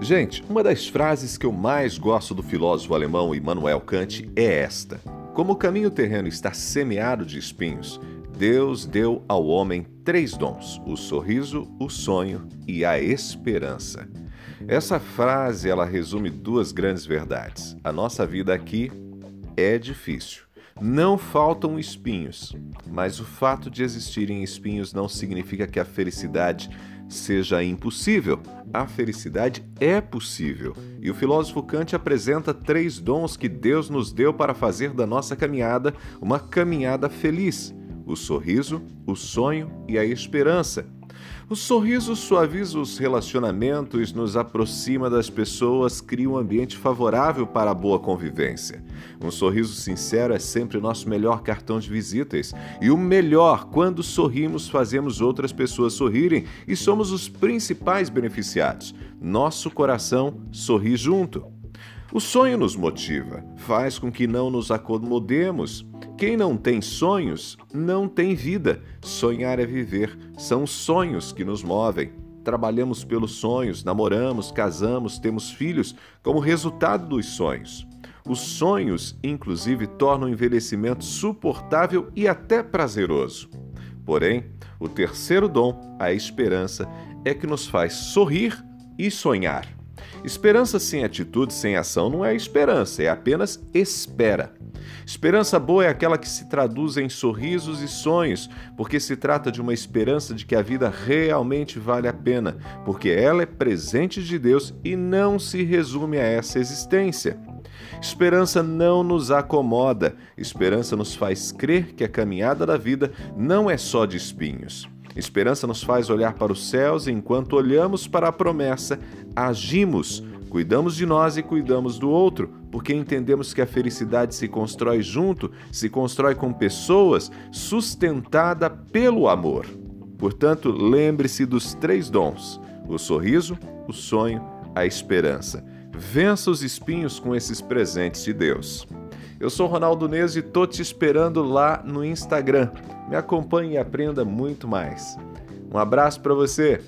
Gente, uma das frases que eu mais gosto do filósofo alemão Immanuel Kant é esta: Como o caminho terreno está semeado de espinhos, Deus deu ao homem três dons: o sorriso, o sonho e a esperança. Essa frase ela resume duas grandes verdades. A nossa vida aqui é difícil. Não faltam espinhos, mas o fato de existirem espinhos não significa que a felicidade seja impossível. A felicidade é possível. E o filósofo Kant apresenta três dons que Deus nos deu para fazer da nossa caminhada uma caminhada feliz: o sorriso, o sonho e a esperança. O sorriso suaviza os relacionamentos, nos aproxima das pessoas, cria um ambiente favorável para a boa convivência. Um sorriso sincero é sempre o nosso melhor cartão de visitas. E o melhor, quando sorrimos, fazemos outras pessoas sorrirem e somos os principais beneficiados. Nosso coração sorri junto. O sonho nos motiva, faz com que não nos acomodemos. Quem não tem sonhos, não tem vida. Sonhar é viver, são os sonhos que nos movem. Trabalhamos pelos sonhos, namoramos, casamos, temos filhos como resultado dos sonhos. Os sonhos, inclusive, tornam o envelhecimento suportável e até prazeroso. Porém, o terceiro dom, a esperança, é que nos faz sorrir e sonhar. Esperança sem atitude, sem ação, não é esperança, é apenas espera. Esperança boa é aquela que se traduz em sorrisos e sonhos, porque se trata de uma esperança de que a vida realmente vale a pena, porque ela é presente de Deus e não se resume a essa existência. Esperança não nos acomoda, esperança nos faz crer que a caminhada da vida não é só de espinhos. Esperança nos faz olhar para os céus e, enquanto olhamos para a promessa, agimos, cuidamos de nós e cuidamos do outro, porque entendemos que a felicidade se constrói junto, se constrói com pessoas, sustentada pelo amor. Portanto, lembre-se dos três dons: o sorriso, o sonho, a esperança. Vença os espinhos com esses presentes de Deus. Eu sou Ronaldo Neves e tô te esperando lá no Instagram. Me acompanhe e aprenda muito mais. Um abraço para você.